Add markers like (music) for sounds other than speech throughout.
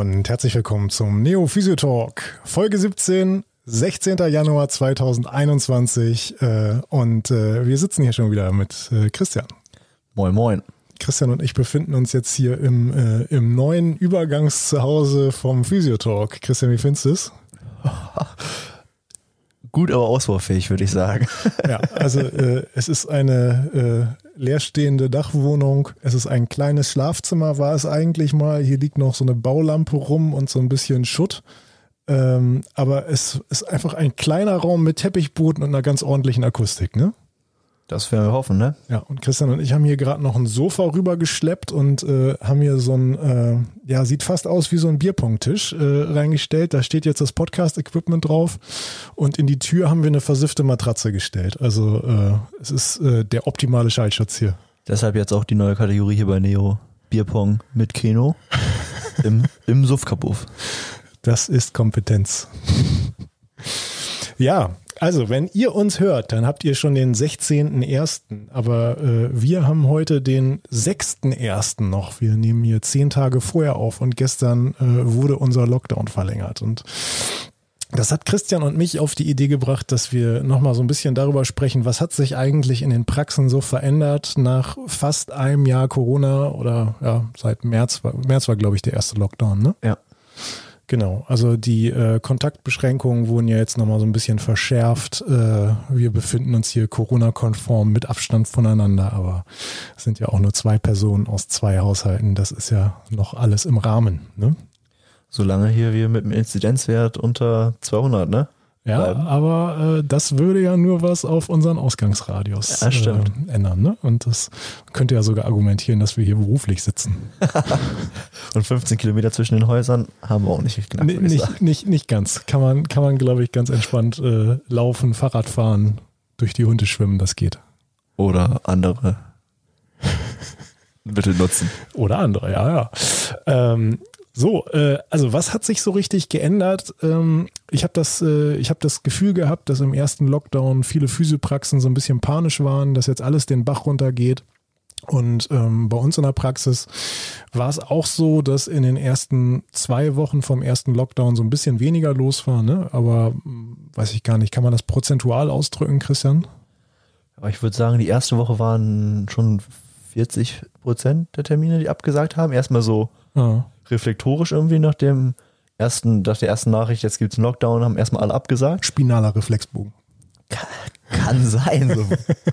und herzlich willkommen zum Neo Physio Talk, Folge 17, 16. Januar 2021 äh, und äh, wir sitzen hier schon wieder mit äh, Christian. Moin, moin. Christian und ich befinden uns jetzt hier im, äh, im neuen Übergangszuhause vom Physiotalk. Christian, wie findest du es? (laughs) Gut, aber ausbaufähig, würde ich sagen. (laughs) Ja, also äh, es ist eine äh, leerstehende Dachwohnung. Es ist ein kleines Schlafzimmer, war es eigentlich mal. Hier liegt noch so eine Baulampe rum und so ein bisschen Schutt. Ähm, aber es ist einfach ein kleiner Raum mit Teppichboden und einer ganz ordentlichen Akustik, ne? Das werden wir hoffen, ne? Ja, und Christian und ich haben hier gerade noch ein Sofa rübergeschleppt und äh, haben hier so ein, äh, ja, sieht fast aus wie so ein Bierpongtisch äh, reingestellt. Da steht jetzt das Podcast-Equipment drauf und in die Tür haben wir eine versiffte Matratze gestellt. Also äh, es ist äh, der optimale Schallschutz hier. Deshalb jetzt auch die neue Kategorie hier bei Neo. Bierpong mit Keno (laughs) im, im Suffkabuff. Das ist Kompetenz. ja, also, wenn ihr uns hört, dann habt ihr schon den 16.01. Aber äh, wir haben heute den 6.01. noch. Wir nehmen hier zehn Tage vorher auf und gestern äh, wurde unser Lockdown verlängert. Und das hat Christian und mich auf die Idee gebracht, dass wir nochmal so ein bisschen darüber sprechen, was hat sich eigentlich in den Praxen so verändert nach fast einem Jahr Corona oder ja, seit März war, März war glaube ich der erste Lockdown, ne? Ja. Genau, also die äh, Kontaktbeschränkungen wurden ja jetzt nochmal so ein bisschen verschärft. Äh, wir befinden uns hier Corona-konform mit Abstand voneinander, aber es sind ja auch nur zwei Personen aus zwei Haushalten. Das ist ja noch alles im Rahmen. Ne? Solange hier wir mit dem Inzidenzwert unter 200, ne? Ja, bleiben. aber äh, das würde ja nur was auf unseren Ausgangsradius ja, äh, ändern. Ne? Und das könnte ja sogar argumentieren, dass wir hier beruflich sitzen. (laughs) Und 15 Kilometer zwischen den Häusern haben wir auch nicht knapp. Nee, nicht, nicht, nicht ganz. Kann man, kann man glaube ich, ganz entspannt äh, laufen, Fahrrad fahren, durch die Hunde schwimmen, das geht. Oder andere (laughs) Mittel nutzen. Oder andere, ja, ja. Ähm, so, äh, also was hat sich so richtig geändert? Ähm, ich habe das, äh, ich habe das Gefühl gehabt, dass im ersten Lockdown viele Physiopraxen so ein bisschen panisch waren, dass jetzt alles den Bach runtergeht. Und ähm, bei uns in der Praxis war es auch so, dass in den ersten zwei Wochen vom ersten Lockdown so ein bisschen weniger los war. Ne? Aber hm, weiß ich gar nicht, kann man das prozentual ausdrücken, Christian? Aber ich würde sagen, die erste Woche waren schon 40 Prozent der Termine, die abgesagt haben. Erstmal so ja reflektorisch irgendwie nach dem ersten, nach der ersten Nachricht, jetzt gibt es einen Lockdown, haben erstmal alle abgesagt. Spinaler Reflexbogen. Kann, kann sein. (laughs)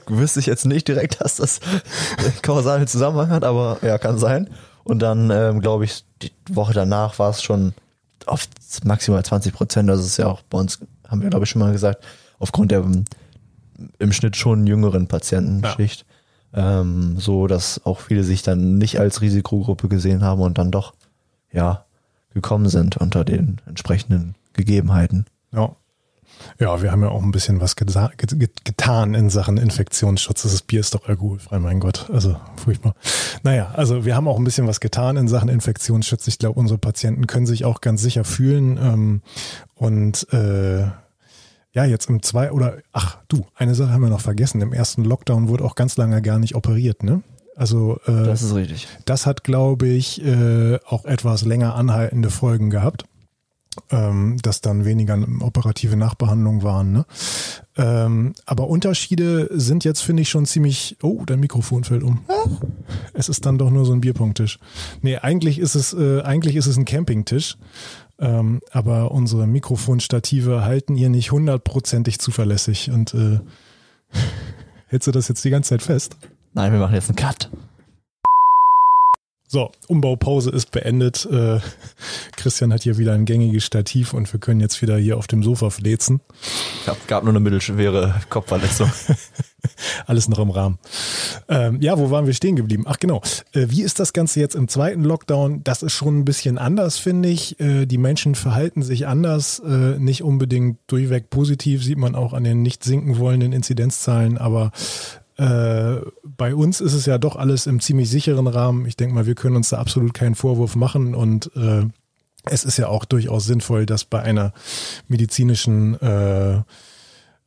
So wüsste ich jetzt nicht direkt, dass das (laughs) kausalen Zusammenhang hat, aber ja, kann sein. Und dann, ähm, glaube ich, die Woche danach war es schon auf maximal 20 Prozent. Das ist ja auch bei uns, haben wir, glaube ich, schon mal gesagt, aufgrund der im Schnitt schon jüngeren Patientenschicht. Ja. Ähm, so, dass auch viele sich dann nicht als Risikogruppe gesehen haben und dann doch ja, gekommen sind unter den entsprechenden Gegebenheiten. Ja. Ja, wir haben ja auch ein bisschen was getan in Sachen Infektionsschutz. Das Bier ist doch alkoholfrei, mein Gott. Also furchtbar. Naja, also wir haben auch ein bisschen was getan in Sachen Infektionsschutz. Ich glaube, unsere Patienten können sich auch ganz sicher fühlen. Ähm, und äh, ja, jetzt im zwei oder ach du, eine Sache haben wir noch vergessen. Im ersten Lockdown wurde auch ganz lange gar nicht operiert, ne? Also äh, das ist richtig. Das hat, glaube ich, äh, auch etwas länger anhaltende Folgen gehabt, ähm, dass dann weniger operative Nachbehandlungen waren. Ne? Ähm, aber Unterschiede sind jetzt, finde ich, schon ziemlich. Oh, dein Mikrofon fällt um. Es ist dann doch nur so ein Bierpunkttisch. Nee, eigentlich ist es, äh, eigentlich ist es ein Campingtisch. Ähm, aber unsere Mikrofonstative halten ihr nicht hundertprozentig zuverlässig. Und äh, (laughs) hältst du das jetzt die ganze Zeit fest? Nein, wir machen jetzt einen Cut. So, Umbaupause ist beendet. Äh, Christian hat hier wieder ein gängiges Stativ und wir können jetzt wieder hier auf dem Sofa flezen. Gab, gab nur eine mittelschwere Kopfverletzung. (laughs) Alles noch im Rahmen. Ähm, ja, wo waren wir stehen geblieben? Ach genau. Äh, wie ist das Ganze jetzt im zweiten Lockdown? Das ist schon ein bisschen anders, finde ich. Äh, die Menschen verhalten sich anders. Äh, nicht unbedingt durchweg positiv, sieht man auch an den nicht sinken wollenden Inzidenzzahlen, aber äh, bei uns ist es ja doch alles im ziemlich sicheren Rahmen. Ich denke mal, wir können uns da absolut keinen Vorwurf machen und äh, es ist ja auch durchaus sinnvoll, dass bei einer medizinischen äh,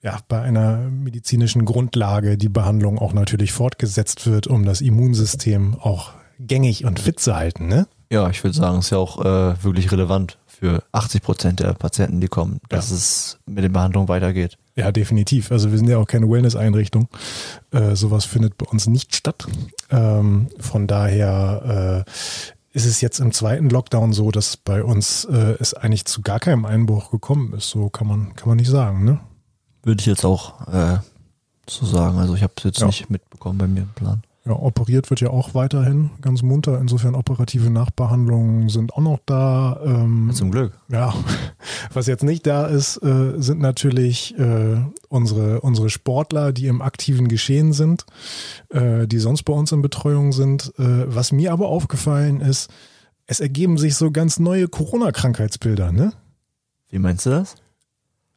ja, bei einer medizinischen Grundlage die Behandlung auch natürlich fortgesetzt wird, um das Immunsystem auch gängig und fit zu halten, ne? Ja, ich würde sagen, ist ja auch äh, wirklich relevant für 80 Prozent der Patienten, die kommen, dass Ja. es mit den Behandlungen weitergeht. Ja, definitiv. Also wir sind ja auch keine Wellness-Einrichtung. Äh, sowas findet bei uns nicht statt. Ähm, von daher äh, ist es jetzt im zweiten Lockdown so, dass bei uns äh, es eigentlich zu gar keinem Einbruch gekommen ist. So kann man, kann man nicht sagen, ne? Würde ich jetzt auch äh, so sagen. Also ich habe es jetzt Ja. nicht mitbekommen bei mir im Plan. Ja, operiert wird ja auch weiterhin ganz munter. Insofern operative Nachbehandlungen sind auch noch da. Ähm, Zum Glück. Ja, (laughs) was jetzt nicht da ist, äh, sind natürlich äh, unsere, unsere Sportler, die im aktiven Geschehen sind, äh, die sonst bei uns in Betreuung sind. Äh, was mir aber aufgefallen ist, es ergeben sich so ganz neue Corona-Krankheitsbilder, ne? Wie meinst du das?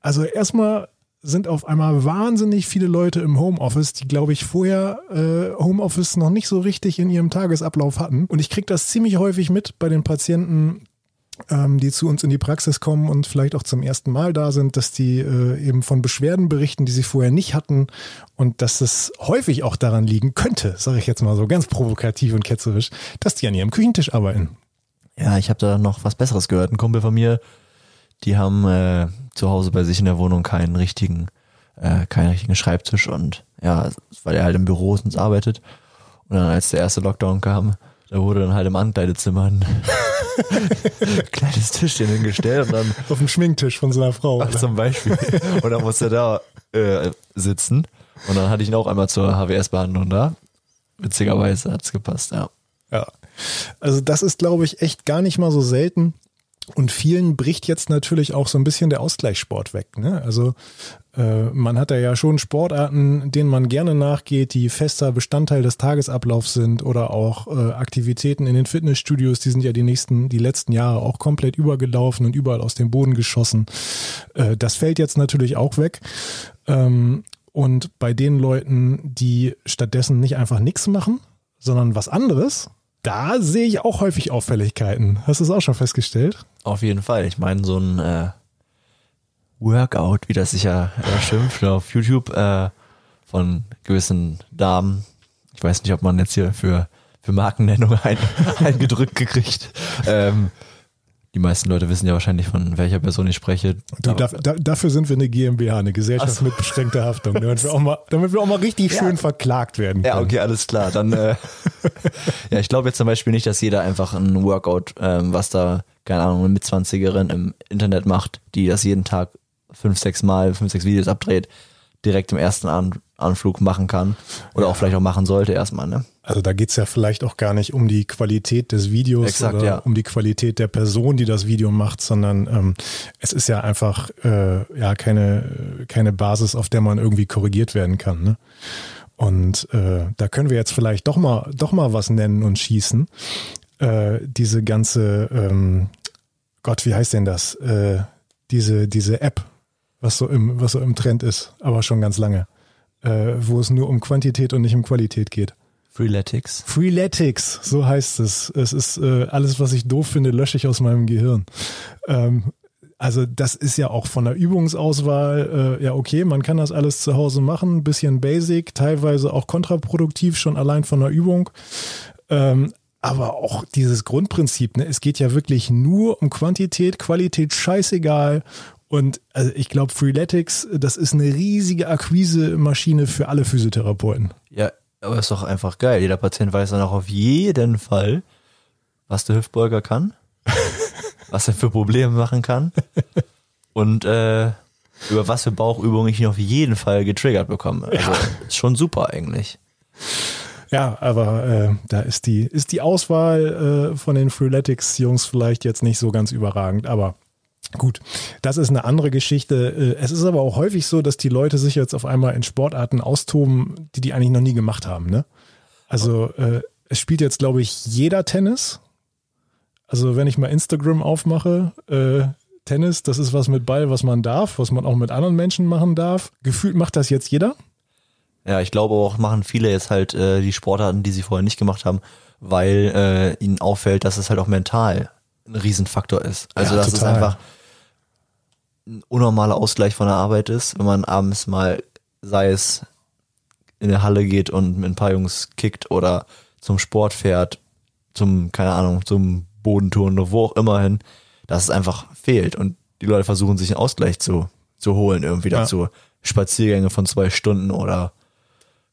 Also erstmal sind auf einmal wahnsinnig viele Leute im Homeoffice, die, glaube ich, vorher äh, Homeoffice noch nicht so richtig in ihrem Tagesablauf hatten. Und ich kriege das ziemlich häufig mit bei den Patienten, ähm, die zu uns in die Praxis kommen und vielleicht auch zum ersten Mal da sind, dass die äh, eben von Beschwerden berichten, die sie vorher nicht hatten und dass es häufig auch daran liegen könnte, sage ich jetzt mal so ganz provokativ und ketzerisch, dass die an ihrem Küchentisch arbeiten. Ja, ich habe da noch was Besseres gehört. Ein Kumpel von mir, die haben äh, zu Hause bei sich in der Wohnung keinen richtigen, äh, keinen richtigen Schreibtisch und ja, weil er halt im Büro und arbeitet. Und dann als der erste Lockdown kam, da wurde dann halt im Ankleidezimmer ein (laughs) kleines Tischchen hingestellt und dann Auf dem Schminktisch von seiner Frau. Ach, zum Beispiel. Und dann musste er da äh, sitzen. Und dann hatte ich ihn auch einmal zur HWS-Behandlung da. Witzigerweise hat's gepasst, ja. Ja. Also das ist, glaube ich, echt gar nicht mal so selten. Und vielen bricht jetzt natürlich auch so ein bisschen der Ausgleichssport weg. Ne? Also äh, man hat ja schon Sportarten, denen man gerne nachgeht, die fester Bestandteil des Tagesablaufs sind oder auch äh, Aktivitäten in den Fitnessstudios, die sind ja die nächsten, die letzten Jahre auch komplett übergelaufen und überall aus dem Boden geschossen. Äh, das fällt jetzt natürlich auch weg. Ähm, und bei den Leuten, die stattdessen nicht einfach nichts machen, sondern was anderes, da sehe ich auch häufig Auffälligkeiten. Hast du es auch schon festgestellt? Auf jeden Fall. Ich meine, so ein äh, Workout, wie das sich ja äh, schimpft, auf YouTube äh, von gewissen Damen. Ich weiß nicht, ob man jetzt hier für, für Markennennung ein, (laughs) eingedrückt gekriegt. Ähm, die meisten Leute wissen ja wahrscheinlich, von welcher Person ich spreche. Du, da, da, dafür sind wir eine GmbH, eine Gesellschaft so. mit beschränkter Haftung, damit wir auch mal, damit wir auch mal richtig Ja. schön verklagt werden können. Ja, okay, alles klar. Dann, äh, (laughs) ja, ich glaube jetzt zum Beispiel nicht, dass jeder einfach ein Workout, ähm, was da, keine Ahnung, eine Mitzwanzigerin im Internet macht, die das jeden Tag fünf, sechs Mal, fünf, sechs Videos abdreht, direkt im ersten An Anflug machen kann. Oder auch vielleicht auch machen sollte erstmal, ne? Also da geht's ja vielleicht auch gar nicht um die Qualität des Videos Exakt, oder ja. um die Qualität der Person, die das Video macht, sondern ähm, es ist ja einfach äh, ja keine, keine Basis, auf der man irgendwie korrigiert werden kann. Ne? Und äh, da können wir jetzt vielleicht doch mal, doch mal was nennen und schießen. Äh, diese ganze, ähm, Gott, wie heißt denn das? Äh, diese, diese App, was so im, was so im Trend ist, aber schon ganz lange, äh, wo es nur um Quantität und nicht um Qualität geht. Freeletics. Freeletics, so heißt es. Es ist äh, alles, was ich doof finde, lösche ich aus meinem Gehirn. Ähm, also das ist ja auch von der Übungsauswahl, äh, ja okay, man kann das alles zu Hause machen, ein bisschen basic, teilweise auch kontraproduktiv, schon allein von der Übung. Ähm, aber auch dieses Grundprinzip, ne, es geht ja wirklich nur um Quantität, Qualität scheißegal. Und also ich glaube, Freeletics, das ist eine riesige Akquise-Maschine für alle Physiotherapeuten. Ja, aber ist doch einfach geil. Jeder Patient weiß dann auch auf jeden Fall, was der Hüftbeuger kann, (laughs) was er für Probleme machen kann und äh, über was für Bauchübungen ich ihn auf jeden Fall getriggert bekomme. Also ist schon super eigentlich. Ja, aber äh, da ist die, ist die Auswahl äh, von den Freeletics-Jungs vielleicht jetzt nicht so ganz überragend, aber gut, das ist eine andere Geschichte. Äh, Es ist aber auch häufig so, dass die Leute sich jetzt auf einmal in Sportarten austoben, die die eigentlich noch nie gemacht haben. Ne? Also äh, es spielt jetzt, glaube ich, jeder Tennis. Also wenn ich mal Instagram aufmache, äh, Tennis, das ist was mit Ball, was man darf, was man auch mit anderen Menschen machen darf. Gefühlt macht das jetzt jeder. Ja, ich glaube auch, machen viele jetzt halt äh, die Sportarten, die sie vorher nicht gemacht haben, weil äh, ihnen auffällt, dass es halt auch mental ein Riesenfaktor ist. Also Ja, dass es total. einfach ein unnormaler Ausgleich von der Arbeit ist, wenn man abends mal, sei es in der Halle geht und mit ein paar Jungs kickt oder zum Sport fährt, zum, keine Ahnung, zum Bodentouren oder wo auch immer hin, dass es einfach fehlt und die Leute versuchen sich einen Ausgleich zu, zu holen, irgendwie Ja. dazu. Spaziergänge von zwei Stunden oder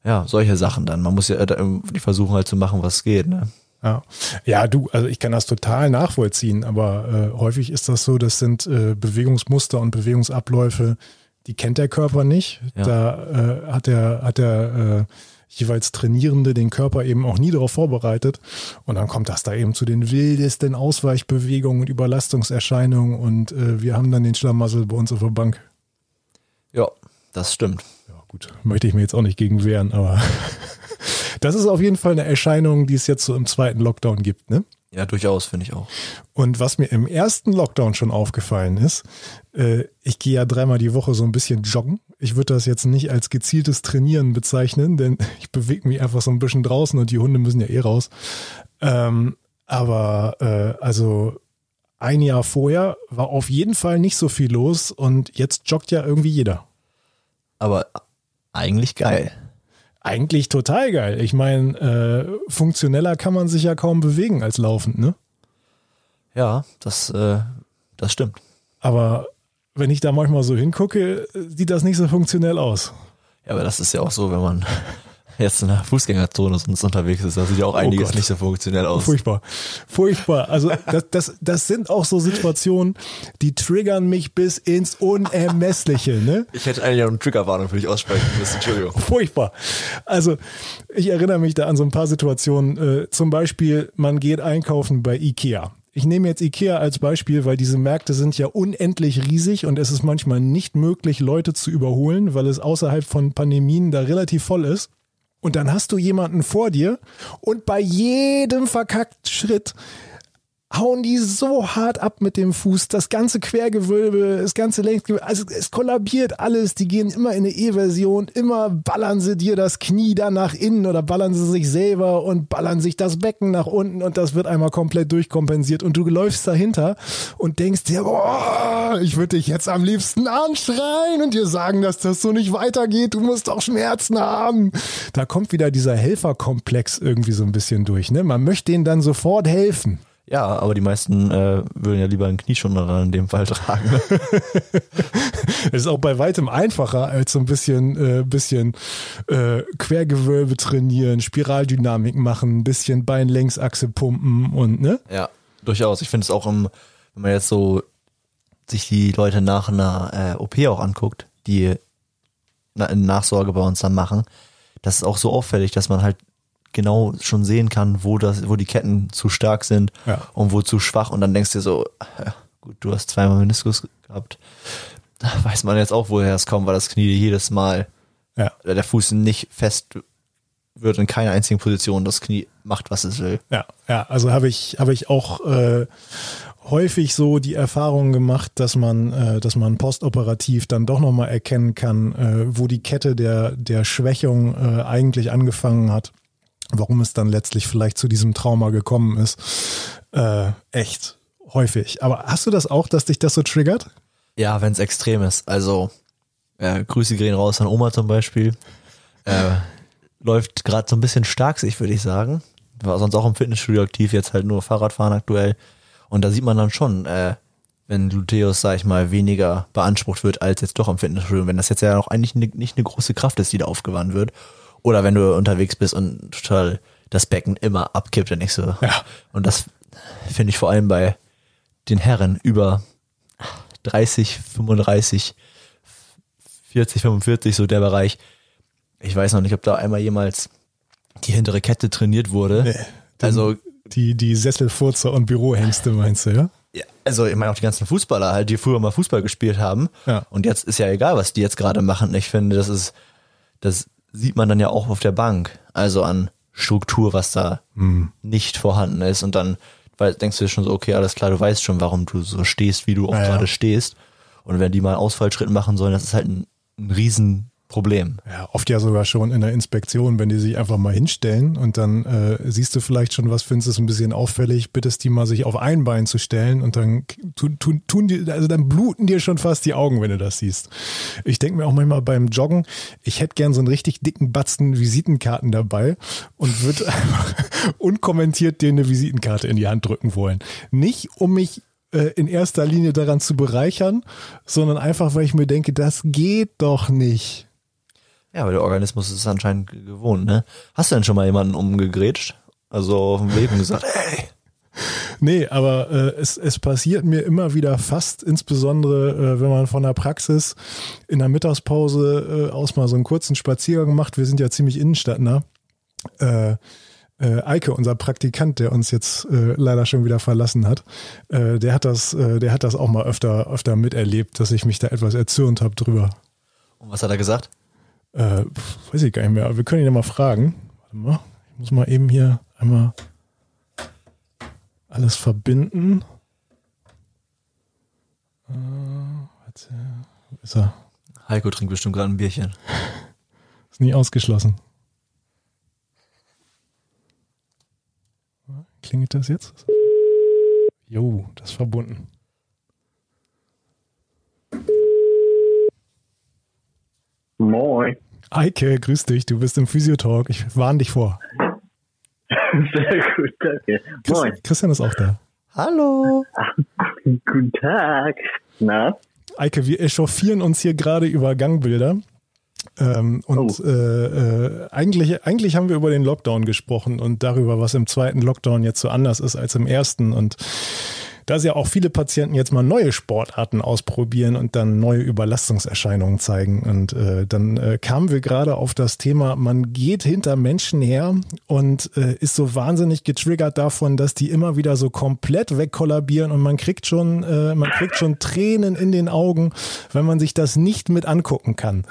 ja, solche Sachen dann. Man muss ja da irgendwie versuchen halt zu machen, was geht, ne? Ja. ja, du, also ich kann das total nachvollziehen, aber äh, häufig ist das so, das sind äh, Bewegungsmuster und Bewegungsabläufe, die kennt der Körper nicht. Ja. Da äh, hat der, hat der äh, jeweils Trainierende den Körper eben auch nie darauf vorbereitet. Und dann kommt das da eben zu den wildesten Ausweichbewegungen und Überlastungserscheinungen und äh, wir haben dann den Schlamassel bei uns auf der Bank. Ja, das stimmt. Ja, gut, möchte ich mir jetzt auch nicht gegen wehren, aber (laughs) das ist auf jeden Fall eine Erscheinung, die es jetzt so im zweiten Lockdown gibt, ne? Ja, durchaus, finde ich auch. Und was mir im ersten Lockdown schon aufgefallen ist, äh, ich gehe ja dreimal die Woche so ein bisschen joggen. Ich würde das jetzt nicht als gezieltes Trainieren bezeichnen, denn (laughs) ich bewege mich einfach so ein bisschen draußen und die Hunde müssen ja eh raus. Ähm, aber äh, also ein Jahr vorher war auf jeden Fall nicht so viel los und jetzt joggt ja irgendwie jeder. Aber eigentlich geil. Eigentlich total geil. Ich meine, äh, funktioneller kann man sich ja kaum bewegen als laufend, ne? Ja, das, äh, das stimmt. Aber wenn ich da manchmal so hingucke, sieht das nicht so funktionell aus. Ja, aber das ist ja auch so, wenn man jetzt in der Fußgängerzone sonst unterwegs ist, da sieht ja auch einiges Gott. nicht so funktionell aus. Furchtbar. Furchtbar. Also das, das, das sind auch so Situationen, die triggern mich bis ins Unermessliche, ne? Ich hätte eigentlich auch eine Triggerwarnung für dich aussprechen müssen, Entschuldigung. Furchtbar. Also ich erinnere mich da an so ein paar Situationen. Äh, zum Beispiel, man geht einkaufen bei Ikea. Ich nehme jetzt Ikea als Beispiel, weil diese Märkte sind ja unendlich riesig und es ist manchmal nicht möglich, Leute zu überholen, weil es außerhalb von Pandemien da relativ voll ist. Und dann hast du jemanden vor dir und bei jedem verkackten Schritt hauen die so hart ab mit dem Fuß, das ganze Quergewölbe, das ganze Längsgewölbe, also es kollabiert alles, die gehen immer in eine E-Version, immer ballern sie dir das Knie da nach innen oder ballern sie sich selber und ballern sich das Becken nach unten und das wird einmal komplett durchkompensiert und du läufst dahinter und denkst dir, boah, ich würde dich jetzt am liebsten anschreien und dir sagen, dass das so nicht weitergeht, du musst doch Schmerzen haben. Da kommt wieder dieser Helferkomplex irgendwie so ein bisschen durch, ne? Man möchte denen dann sofort helfen. Ja, aber die meisten äh, würden ja lieber einen Knieschoner in dem Fall tragen. (laughs) Es ist auch bei weitem einfacher als so ein bisschen, äh, bisschen äh, Quergewölbe trainieren, Spiraldynamik machen, ein bisschen Beinlängsachse pumpen und ne? ja, durchaus. Ich finde es auch, im, wenn man jetzt so sich die Leute nach einer äh, OP auch anguckt, die na, eine Nachsorge bei uns dann machen, das ist auch so auffällig, dass man halt genau schon sehen kann, wo das, wo die Ketten zu stark sind Ja. und wo zu schwach und dann denkst du dir so, ja, gut, du hast zweimal Meniskus gehabt. Da (laughs) weiß man jetzt auch, woher es kommt, weil das Knie jedes Mal Ja. der Fuß nicht fest wird in keiner einzigen Position. Das Knie macht, was es will. Ja, ja, also habe ich, habe ich auch äh, häufig so die Erfahrung gemacht, dass man, äh, dass man postoperativ dann doch nochmal erkennen kann, äh, wo die Kette der, der Schwächung äh, eigentlich angefangen hat, warum es dann letztlich vielleicht zu diesem Trauma gekommen ist. Äh, echt häufig. Aber hast du das auch, dass dich das so triggert? Ja, wenn es extrem ist. Also, äh, Grüße gehen raus an Oma zum Beispiel. Äh, läuft gerade so ein bisschen stark sich, würde ich sagen. War sonst auch im Fitnessstudio aktiv, jetzt halt nur Fahrradfahren aktuell. Und da sieht man dann schon, äh, wenn Gluteus, sag ich mal, weniger beansprucht wird als jetzt doch im Fitnessstudio. Wenn das jetzt ja auch eigentlich nicht eine große Kraft ist, die da aufgewandt wird. Oder wenn du unterwegs bist und total das Becken immer abkippt, dann ich so. Ja. Und das finde ich vor allem bei den Herren über 30, 35, 40, 45, so der Bereich. Ich weiß noch nicht, ob da einmal jemals die hintere Kette trainiert wurde. Nee. also, Die, die Sesselfurzer und Bürohengste meinst du, ja? ja, also ich meine auch die ganzen Fußballer halt, die früher mal Fußball gespielt haben. Ja. Und jetzt ist ja egal, was die jetzt gerade machen. Ich finde, das ist, das sieht man dann ja auch auf der Bank. Also an Struktur, was da nicht vorhanden ist. Und dann weil, denkst du dir schon so, okay, alles klar, du weißt schon, warum du so stehst, wie du auch Ja, ja. gerade stehst. Und wenn die mal einen Ausfallschritt machen sollen, das ist halt ein, ein riesen Problem. Ja, oft ja sogar schon in der Inspektion, wenn die sich einfach mal hinstellen und dann äh, siehst du vielleicht schon was, findest es ein bisschen auffällig, bittest die mal sich auf ein Bein zu stellen und dann tun, tun, tun die, also dann bluten dir schon fast die Augen, wenn du das siehst. Ich denke mir auch manchmal beim Joggen, ich hätte gern so einen richtig dicken Batzen Visitenkarten dabei und würde einfach (laughs) unkommentiert dir eine Visitenkarte in die Hand drücken wollen. Nicht um mich äh, in erster Linie daran zu bereichern, sondern einfach, weil ich mir denke, das geht doch nicht. Ja, aber der Organismus ist anscheinend gewohnt, ne? Hast du denn schon mal jemanden umgegrätscht? Also auf dem Weg und gesagt, (laughs) ey. Nee, aber äh, es, es passiert mir immer wieder fast, insbesondere äh, wenn man von der Praxis in der Mittagspause äh, aus mal so einen kurzen Spaziergang macht. Wir sind ja ziemlich innenstadtnah. Äh, äh, Eike, unser Praktikant, der uns jetzt äh, leider schon wieder verlassen hat, äh, der hat das, äh, der hat das auch mal öfter, öfter miterlebt, dass ich mich da etwas erzürnt habe drüber. Und was hat er gesagt? Äh, weiß ich gar nicht mehr, aber wir können ihn ja mal fragen. Warte mal, ich muss mal eben hier einmal alles verbinden. Äh, wo ist er? Heiko trinkt bestimmt gerade ein Bierchen. (laughs) Ist nie ausgeschlossen. Klingelt das jetzt? Jo, das ist verbunden. Moin. Eike, grüß dich, du bist im Physiotalk. Ich warne dich vor. (laughs) Sehr gut, danke. Moin. Christian ist auch da. Hallo. (laughs) Guten Tag. Na? Eike, wir echauffieren uns hier gerade über Gangbilder. Ähm, und Oh. äh, äh, eigentlich, eigentlich haben wir über den Lockdown gesprochen und darüber, was im zweiten Lockdown jetzt so anders ist als im ersten. Und da ja auch viele Patienten jetzt mal neue Sportarten ausprobieren und dann neue Überlastungserscheinungen zeigen. Und äh, dann äh, kamen wir gerade auf das Thema, man geht hinter Menschen her und äh, ist so wahnsinnig getriggert davon, dass die immer wieder so komplett wegkollabieren und man kriegt schon, äh, man kriegt schon Tränen in den Augen, wenn man sich das nicht mit angucken kann.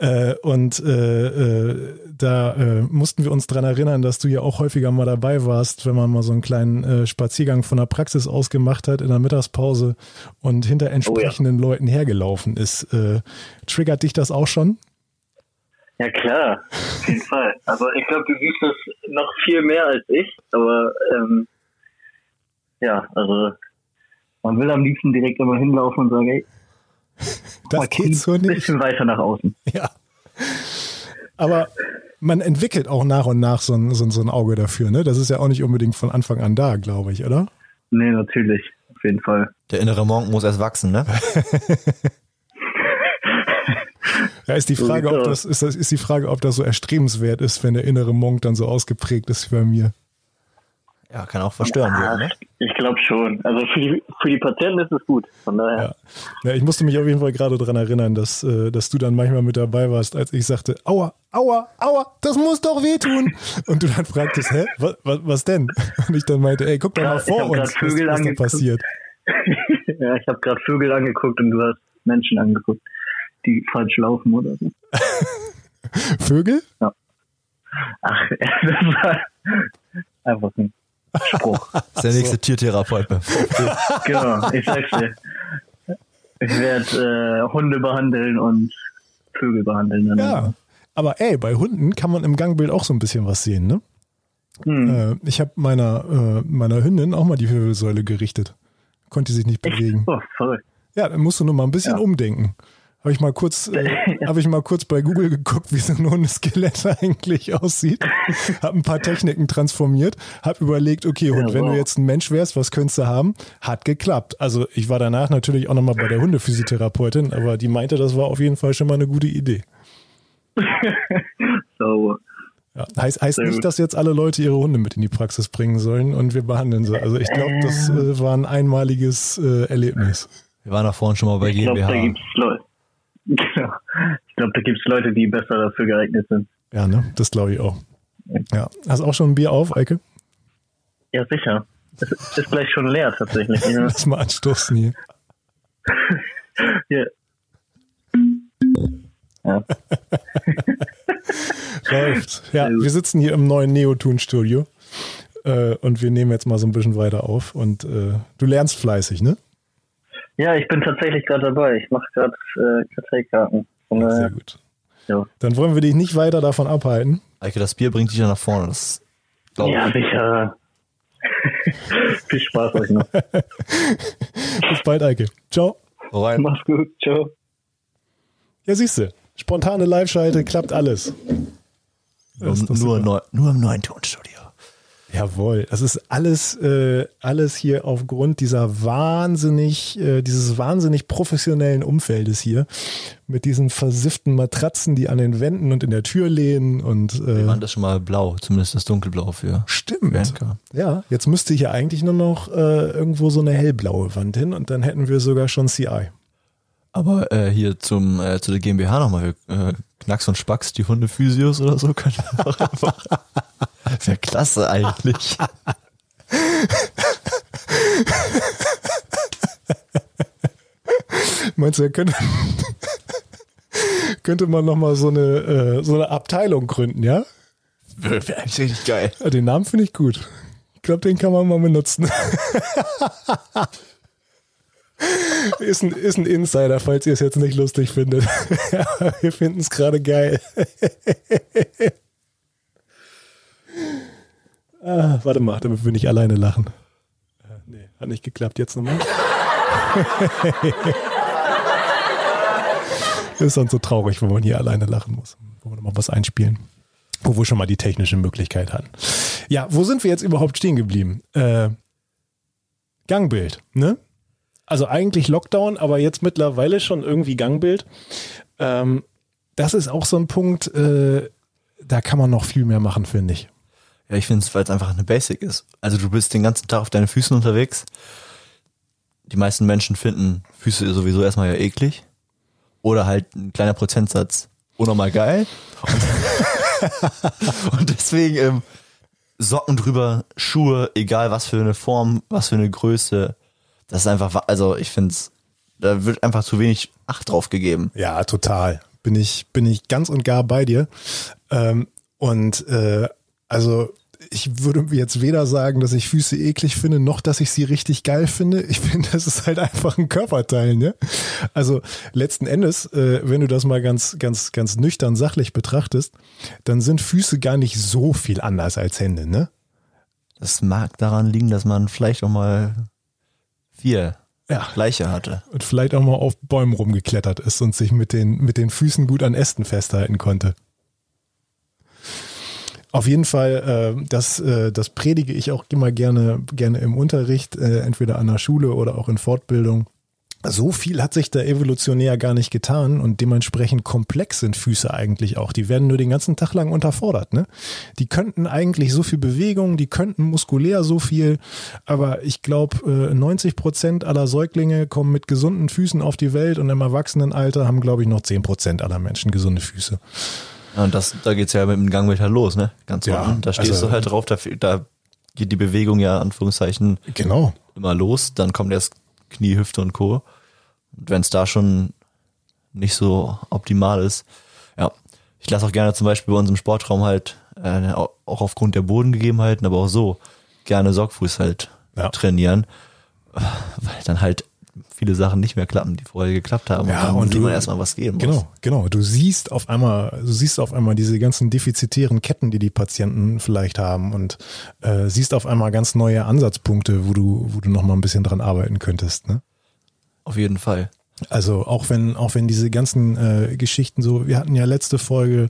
Äh, und äh, äh, da äh, mussten wir uns dran erinnern, dass du ja auch häufiger mal dabei warst, wenn man mal so einen kleinen äh, Spaziergang von der Praxis aus gemacht hat in der Mittagspause und hinter entsprechenden Leuten hergelaufen ist. Äh, triggert dich das auch schon? Ja klar, auf jeden (laughs) Fall. Also ich glaube, du siehst das noch viel mehr als ich, aber ähm, ja, also man will am liebsten direkt immer hinlaufen und sagen, ey, (laughs) Das geht so ein nicht. bisschen weiter nach außen. (laughs) Ja. Aber man entwickelt auch nach und nach so ein, so, ein, so ein Auge dafür, ne? Das ist ja auch nicht unbedingt von Anfang an da, glaube ich, oder? Nee, natürlich, jeden Fall. Der innere Monk muss erst wachsen, ne? Ja, ist die Frage, ob das, ist das, ist die Frage, ob das so erstrebenswert ist, wenn der innere Monk dann so ausgeprägt ist wie bei mir. Ja, kann auch verstören wirken, ne? Ich glaube schon. Also für die, für die Patienten ist es gut. Von daher. Ja. ja, ich musste mich auf jeden Fall gerade dran erinnern, dass, äh, dass du dann manchmal mit dabei warst, als ich sagte, aua, aua, aua, das muss doch wehtun. Und du dann fragtest, hä, was, was, was denn? Und ich dann meinte, ey, guck doch Ja, mal vor uns, was, Vögel was da angeguckt. passiert. (laughs) Ja, ich habe gerade Vögel angeguckt und du hast Menschen angeguckt, die falsch laufen oder so. Vögel? Ach, (laughs) das war einfach ein Spruch. Das ist der nächste Tiertherapeut beim genau, ich sag's dir. Ich werde äh, Hunde behandeln und Vögel behandeln. Dann Ja. Aber ey, bei Hunden kann man im Gangbild auch so ein bisschen was sehen, ne? Hm. Äh, ich habe meiner, äh, meiner Hündin auch mal die Wirbelsäule gerichtet. Konnte sich nicht bewegen. Oh, verrückt. Ja, dann musst du nur mal ein bisschen Ja. umdenken. Habe ich mal kurz, äh, (laughs) habe ich mal kurz bei Google geguckt, wie so ein Hundeskelett (laughs) eigentlich aussieht. Hab ein paar Techniken transformiert, hab überlegt, okay, Hund, Ja, wenn du wow. jetzt ein Mensch wärst, was könntest du haben? Hat geklappt. Also ich war danach natürlich auch nochmal bei der Hundephysiotherapeutin, aber die meinte, das war auf jeden Fall schon mal eine gute Idee. (laughs) So, Ja, heißt heißt nicht, dass jetzt alle Leute ihre Hunde mit in die Praxis bringen sollen und wir behandeln sie. Also ich glaube, das äh, war ein einmaliges äh, Erlebnis. Wir waren da vorhin schon mal bei ich GmbH. da gibt's Leute. Genau. Ich glaube, da gibt's Leute, die besser dafür geeignet sind. Ja, ne? Das glaube ich auch. Ja. Hast auch schon ein Bier auf, Eike? Ja, sicher. Es ist gleich schon leer tatsächlich. (laughs) Ja. Lass mal anstoßen hier. (laughs) Ja. Ja. (laughs) Läuft. Ja, wir sitzen hier im neuen Neotun-Studio äh, und wir nehmen jetzt mal so ein bisschen weiter auf. Und äh, du lernst fleißig, ne? Ja, ich bin tatsächlich gerade dabei. Ich mache gerade äh, Karteikarten. Von Sehr gut. Ja, Dann wollen wir dich nicht weiter davon abhalten. Eike, das Bier bringt dich ja nach vorne. Das ja ich. sicher. (laughs) Viel Spaß euch noch. (laughs) Bis bald, Eike. Ciao. Rein. Mach's gut. Ciao. Ja, siehst du. Spontane Live-Schalte, klappt alles. Nur, neu, nur im neuen Tonstudio. Jawohl, das ist alles, äh, alles hier aufgrund dieser wahnsinnig, äh, dieses wahnsinnig professionellen Umfeldes hier mit diesen versifften Matratzen, die an den Wänden und in der Tür lehnen und Wir äh, waren das schon mal blau, zumindest das dunkelblau für stimmt. Bianca. Ja, jetzt müsste hier eigentlich nur noch äh, irgendwo so eine hellblaue Wand hin und dann hätten wir sogar schon CI. Aber äh, hier zum äh, zu der GmbH nochmal, äh, Knacks und Spacks, die Hundephysios oder so, können wir einfach. (laughs) Wäre klasse eigentlich. Meinst du, er könnte, könnte man nochmal so eine, äh, so eine Abteilung gründen, ja? Wäre richtig geil. Den Namen finde ich gut. Ich glaube, den kann man mal benutzen. ist, ein, ist ein Insider, falls ihr es jetzt nicht lustig findet. (laughs) Wir finden es gerade geil. Ah, warte mal, damit wir nicht alleine lachen. Äh, nee, hat nicht geklappt. Jetzt nochmal. (laughs) ist sonst so traurig, wenn man hier alleine lachen muss. Wollen wir nochmal was einspielen? wo wir schon mal die technische Möglichkeit hatten. Ja, wo sind wir jetzt überhaupt stehen geblieben? Äh, Gangbild, ne? Also eigentlich Lockdown, aber jetzt mittlerweile schon irgendwie Gangbild. Ähm, das ist auch so ein Punkt, äh, da kann man noch viel mehr machen, finde ich. Ja, ich finde es, weil es einfach eine Basic ist. Also du bist den ganzen Tag auf deinen Füßen unterwegs. Die meisten Menschen finden Füße sowieso erstmal ja eklig. Oder halt ein kleiner Prozentsatz unnormal geil. Und, (laughs) und deswegen ähm, Socken drüber, Schuhe, egal was für eine Form, was für eine Größe. Das ist einfach, also ich finde es, da wird einfach zu wenig Acht drauf gegeben. Ja, total. Bin ich, bin ich ganz und gar bei dir. Ähm, und äh, also ich würde jetzt weder sagen, dass ich Füße eklig finde, noch dass ich sie richtig geil finde. Ich (laughs) finde, das ist halt einfach ein Körperteil, ne? Also letzten Endes, äh, wenn du das mal ganz, ganz, ganz nüchtern sachlich betrachtest, dann sind Füße gar nicht so viel anders als Hände, ne? Das mag daran liegen, dass man vielleicht auch mal vier Ja. gleiche hatte. Und vielleicht auch mal auf Bäumen rumgeklettert ist und sich mit den, mit den Füßen gut an Ästen festhalten konnte. Auf jeden Fall, äh, das, äh, das predige ich auch immer gerne, gerne im Unterricht, äh, entweder an der Schule oder auch in Fortbildung. So viel hat sich da evolutionär gar nicht getan und dementsprechend komplex sind Füße eigentlich auch. Die werden nur den ganzen Tag lang unterfordert. Ne? Die könnten eigentlich so viel Bewegung, die könnten muskulär so viel, aber ich glaube, äh, 90 Prozent aller Säuglinge kommen mit gesunden Füßen auf die Welt und im Erwachsenenalter haben, glaube ich, noch 10 Prozent aller Menschen gesunde Füße. Ja, und das, da geht's ja mit dem Gangbild halt los, ne? Ganz Ja, unten. Da stehst also- du halt drauf, da, da geht die Bewegung ja, Anführungszeichen, Genau. immer los. Dann kommt erst Knie, Hüfte und Co. Und wenn es da schon nicht so optimal ist, ja. Ich lasse auch gerne zum Beispiel bei uns im Sportraum halt, äh, auch aufgrund der Bodengegebenheiten, aber auch so, gerne Sockfuß halt Ja. trainieren. Weil dann halt viele Sachen nicht mehr klappen, die vorher geklappt haben. Ja, dann und du- man erstmal, was gehen muss. Genau, genau. Du siehst auf einmal, du siehst auf einmal diese ganzen defizitären Ketten, die die Patienten vielleicht haben und äh, siehst auf einmal ganz neue Ansatzpunkte, wo du, wo du noch mal ein bisschen dran arbeiten könntest. Ne? Auf jeden Fall. Also auch wenn, auch wenn diese ganzen äh, Geschichten so, wir hatten ja letzte Folge,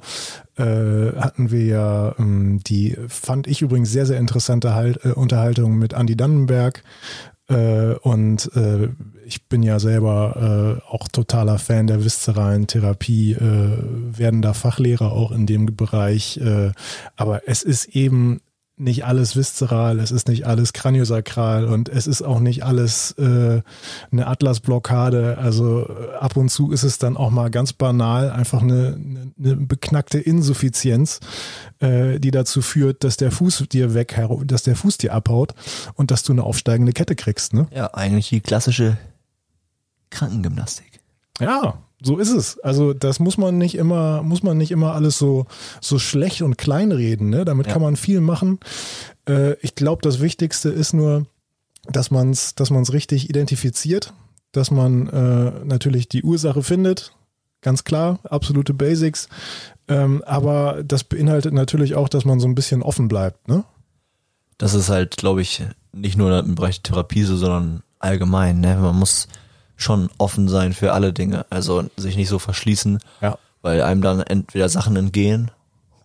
äh, hatten wir ja ähm, die, fand ich übrigens sehr, sehr interessante halt, äh, Unterhaltung mit Andy Dannenberg. Äh, und äh, ich bin ja selber äh, auch totaler Fan der viszeralen Therapie, äh, werdender Fachlehrer auch in dem Bereich. Äh, aber es ist eben nicht alles viszeral, es ist nicht alles kraniosakral und es ist auch nicht alles äh, eine Atlasblockade. Also äh, ab und zu ist es dann auch mal ganz banal einfach eine, eine, eine beknackte Insuffizienz, äh, die dazu führt, dass der Fuß dir weg, dass der Fuß dir abhaut und dass du eine aufsteigende Kette kriegst. Ne? Ja, eigentlich die klassische Krankengymnastik. Ja, so ist es. Also das muss man nicht immer, muss man nicht immer alles so so schlecht und klein reden. Ne? Damit Ja. kann man viel machen. Äh, ich glaube, das Wichtigste ist nur, dass man es, dass man es richtig identifiziert, dass man äh, natürlich die Ursache findet. ganz klar, absolute Basics. Ähm, aber das beinhaltet natürlich auch, dass man so ein bisschen offen bleibt, ne? Das ist halt, glaube ich, nicht nur im Bereich Therapie so, sondern allgemein, ne? Man muss schon offen sein für alle Dinge. Also sich nicht so verschließen, Ja. weil einem dann entweder Sachen entgehen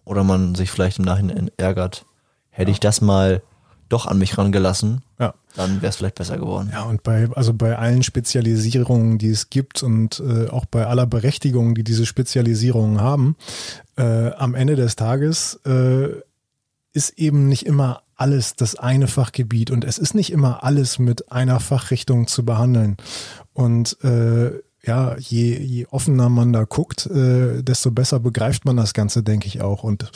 oder man sich vielleicht im Nachhinein ärgert. Hätte ich das mal doch an mich rangelassen, Ja. dann wäre es vielleicht besser geworden. Ja, und bei, also bei allen Spezialisierungen, die es gibt und äh, auch bei aller Berechtigung, die diese Spezialisierungen haben, äh, am Ende des Tages äh, ist eben nicht immer alles das eine Fachgebiet und es ist nicht immer alles mit einer Fachrichtung zu behandeln. Und äh, ja, je, je offener man da guckt, äh, desto besser begreift man das Ganze, denke ich auch. Und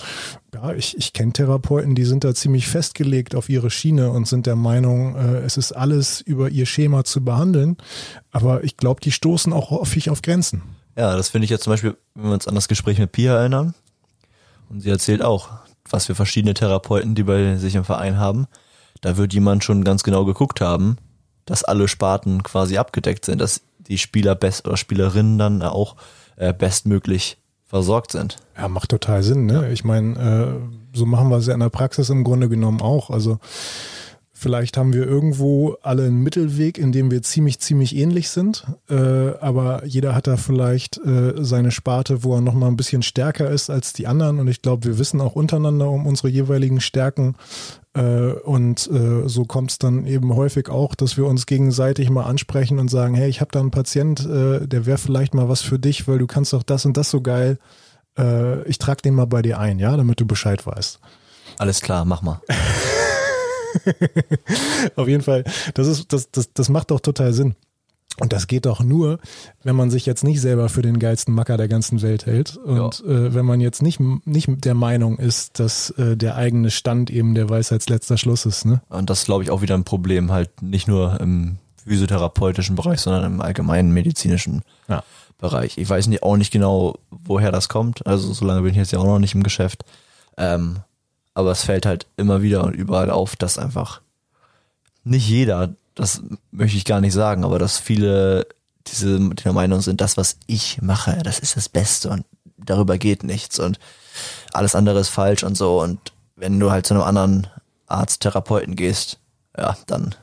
ja, ich, ich kenne Therapeuten, die sind da ziemlich festgelegt auf ihre Schiene und sind der Meinung, äh, es ist alles über ihr Schema zu behandeln. Aber ich glaube, die stoßen auch häufig auf Grenzen. Ja, das finde ich jetzt zum Beispiel, wenn wir uns an das Gespräch mit Pia erinnern. Und sie erzählt auch, was für verschiedene Therapeuten, die bei sich im Verein haben. Da wird jemand schon ganz genau geguckt haben, dass alle Sparten quasi abgedeckt sind, dass die Spieler best oder Spielerinnen dann auch äh, bestmöglich versorgt sind. Ja, macht total Sinn. Ne? Ich meine, äh, so machen wir es ja in der Praxis im Grunde genommen auch. Also vielleicht haben wir irgendwo alle einen Mittelweg, in dem wir ziemlich, ziemlich ähnlich sind. Äh, aber jeder hat da vielleicht äh, seine Sparte, wo er nochmal ein bisschen stärker ist als die anderen. Und ich glaube, wir wissen auch untereinander um unsere jeweiligen Stärken. Äh, und äh, so kommt es dann eben häufig auch, dass wir uns gegenseitig mal ansprechen und sagen, hey, ich habe da einen Patient, äh, der wäre vielleicht mal was für dich, weil du kannst doch das und das so geil. Äh, ich trage den mal bei dir ein, ja, damit du Bescheid weißt. Alles klar, mach mal. (laughs) (laughs) Auf jeden Fall, das ist, das, das, das macht doch total Sinn. Und das geht doch nur, wenn man sich jetzt nicht selber für den geilsten Macker der ganzen Welt hält und äh, wenn man jetzt nicht, nicht der Meinung ist, dass äh, der eigene Stand eben der Weisheitsletzter Schluss ist. Ne? Und das ist, glaube ich, auch wieder ein Problem, halt nicht nur im physiotherapeutischen Bereich, sondern im allgemeinen medizinischen Ja. Bereich. Ich weiß nicht, auch nicht genau, woher das kommt. Also so lange bin ich jetzt ja auch noch nicht im Geschäft. Ähm, aber es fällt halt immer wieder und überall auf, dass einfach nicht jeder, das möchte ich gar nicht sagen, aber dass viele diese der Meinung sind, das, was ich mache, das ist das Beste und darüber geht nichts und alles andere ist falsch und so. Und wenn du halt zu einem anderen Arzt, Therapeuten gehst, ja, dann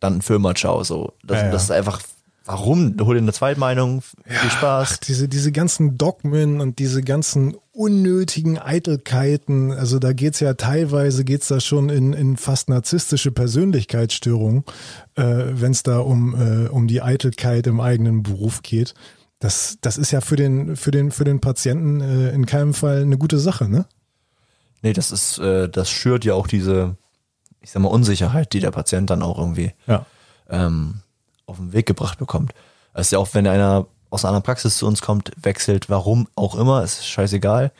dann Firma ciao, so. Das, Ja, ja. das ist einfach, warum? Hol dir eine Zweitmeinung, viel Spaß. Ach, diese, diese ganzen Dogmen und diese ganzen unnötigen Eitelkeiten, also da geht's ja teilweise geht's da schon in, in fast narzisstische Persönlichkeitsstörungen, äh, wenn es da um, äh, um die Eitelkeit im eigenen Beruf geht. Das, das ist ja für den, für den, für den Patienten äh, in keinem Fall eine gute Sache, ne? Nee, das ist, äh, das schürt ja auch diese, ich sag mal, Unsicherheit, die der Patient dann auch irgendwie Ja. ähm, auf den Weg gebracht bekommt. Das ist ja auch, wenn einer aus einer Praxis zu uns kommt, wechselt, warum auch immer, ist scheißegal.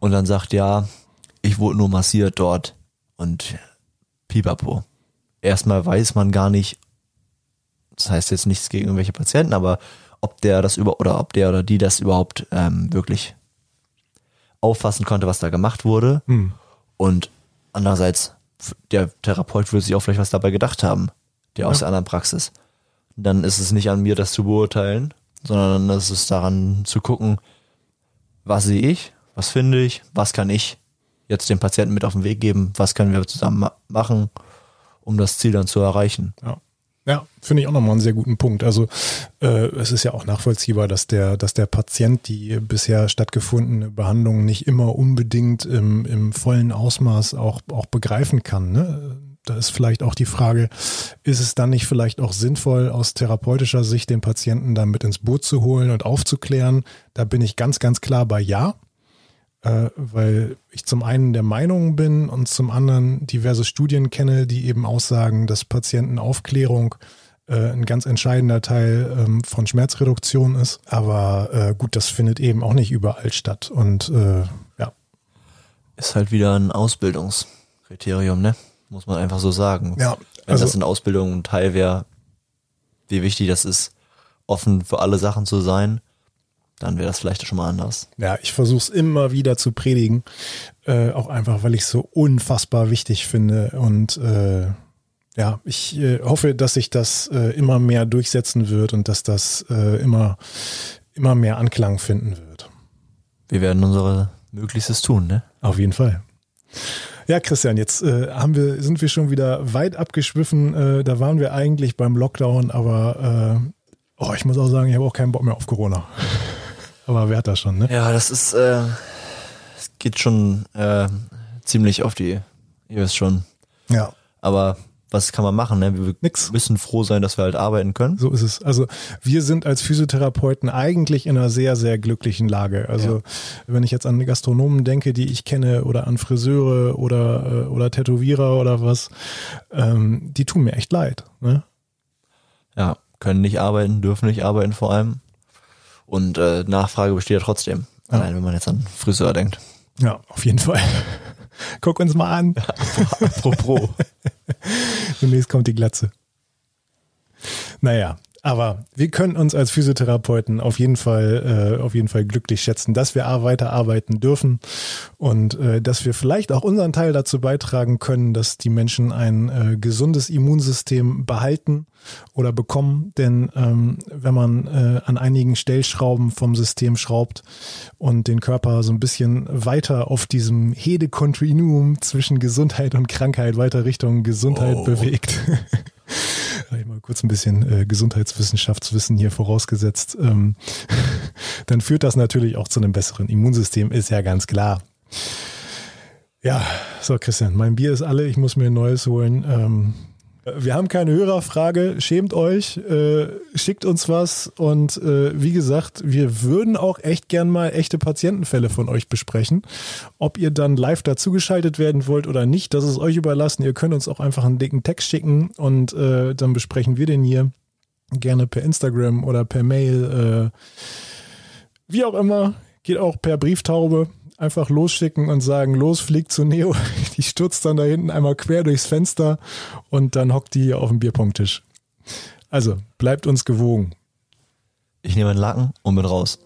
Und dann sagt, ja, ich wurde nur massiert dort und pipapo. Erstmal weiß man gar nicht, das heißt jetzt nichts gegen irgendwelche Patienten, aber ob der das über oder ob der oder die das überhaupt ähm, wirklich auffassen konnte, was da gemacht wurde. Hm. Und andererseits, der Therapeut würde sich auch vielleicht was dabei gedacht haben, der aus der anderen Praxis. Dann ist es nicht an mir, das zu beurteilen, sondern es ist daran zu gucken, was sehe ich, was finde ich, was kann ich jetzt dem Patienten mit auf den Weg geben, was können wir zusammen ma machen, um das Ziel dann zu erreichen. Ja. Ja, finde ich auch nochmal einen sehr guten Punkt. Also äh, es ist ja auch nachvollziehbar, dass der, dass der Patient die bisher stattgefundene Behandlung nicht immer unbedingt im, im vollen Ausmaß auch, auch begreifen kann. Ne? Da ist vielleicht auch die Frage, ist es dann nicht vielleicht auch sinnvoll, aus therapeutischer Sicht den Patienten dann mit ins Boot zu holen und aufzuklären? Da bin ich ganz, ganz klar bei Ja äh, weil ich zum einen der Meinung bin und zum anderen diverse Studien kenne, die eben aussagen, dass Patientenaufklärung äh, ein ganz entscheidender Teil ähm, von Schmerzreduktion ist. Aber äh, gut, das findet eben auch nicht überall statt. Und äh, ja, Ist halt wieder ein Ausbildungskriterium, ne? Muss man einfach so sagen. ja Wenn also, das in Ausbildung ein Teil wäre, wie wichtig das ist, offen für alle Sachen zu sein, dann wäre das vielleicht schon mal anders. ja, ich versuche es immer wieder zu predigen, äh, auch einfach, weil ich es so unfassbar wichtig finde und äh, ja, ich äh, hoffe, dass sich das äh, immer mehr durchsetzen wird und dass das äh, immer immer mehr Anklang finden wird. Wir werden unsere Möglichstes tun, ne? Auf jeden Fall. Ja, Christian, jetzt äh, haben wir, sind wir schon wieder weit abgeschwiffen. Äh, da waren wir eigentlich beim Lockdown, aber äh, oh, ich muss auch sagen, ich habe auch keinen Bock mehr auf Corona. (laughs) aber wer hat das schon, ne? Ja, das ist, äh, es geht schon äh, ziemlich auf die, ihr wisst schon. Ja. Aber was kann man machen? Ne? Wir Nix. müssen froh sein, dass wir halt arbeiten können. So ist es. Also wir sind als Physiotherapeuten eigentlich in einer sehr, sehr glücklichen Lage. Also Ja. wenn ich jetzt an Gastronomen denke, die ich kenne oder an Friseure oder, äh, oder Tätowierer oder was, ähm, die tun mir echt leid. Ne? Ja, können nicht arbeiten, dürfen nicht arbeiten vor allem. Und äh, Nachfrage besteht ja trotzdem. Ja. Allein wenn man jetzt an Friseur denkt. Ja, auf jeden Fall. (laughs) Guck uns mal an. Apropos. (laughs) Demnächst kommt die Glatze. Naja, aber wir können uns als Physiotherapeuten auf jeden Fall, äh, auf jeden Fall glücklich schätzen, dass wir weiter arbeiten dürfen und äh, dass wir vielleicht auch unseren Teil dazu beitragen können, dass die Menschen ein äh, gesundes Immunsystem behalten oder bekommen. Denn ähm, wenn man äh, an einigen Stellschrauben vom System schraubt und den Körper so ein bisschen weiter auf diesem Hede-Kontinuum zwischen Gesundheit und Krankheit weiter Richtung Gesundheit Oh. bewegt. (laughs) Hab ich mal kurz ein bisschen äh, Gesundheitswissenschaftswissen hier vorausgesetzt. Ähm, (laughs) dann führt das natürlich auch zu einem besseren Immunsystem, ist ja ganz klar. Ja, so Christian, mein Bier ist alle, ich muss mir ein neues holen. Ähm, wir haben keine Hörerfrage, schämt euch, äh, schickt uns was und äh, wie gesagt, wir würden auch echt gern mal echte Patientenfälle von euch besprechen. Ob ihr dann live dazugeschaltet werden wollt oder nicht, das ist euch überlassen. Ihr könnt uns auch einfach einen dicken Text schicken und äh, dann besprechen wir den hier gerne per Instagram oder per Mail, äh, wie auch immer, geht auch per Brieftaube. Einfach losschicken und sagen, los, fliegt zu Neo. (laughs) Die stürzt dann da hinten einmal quer durchs Fenster und dann hockt die hier auf dem Bierpongtisch. Also, bleibt uns gewogen. Ich nehme einen Laken und bin raus.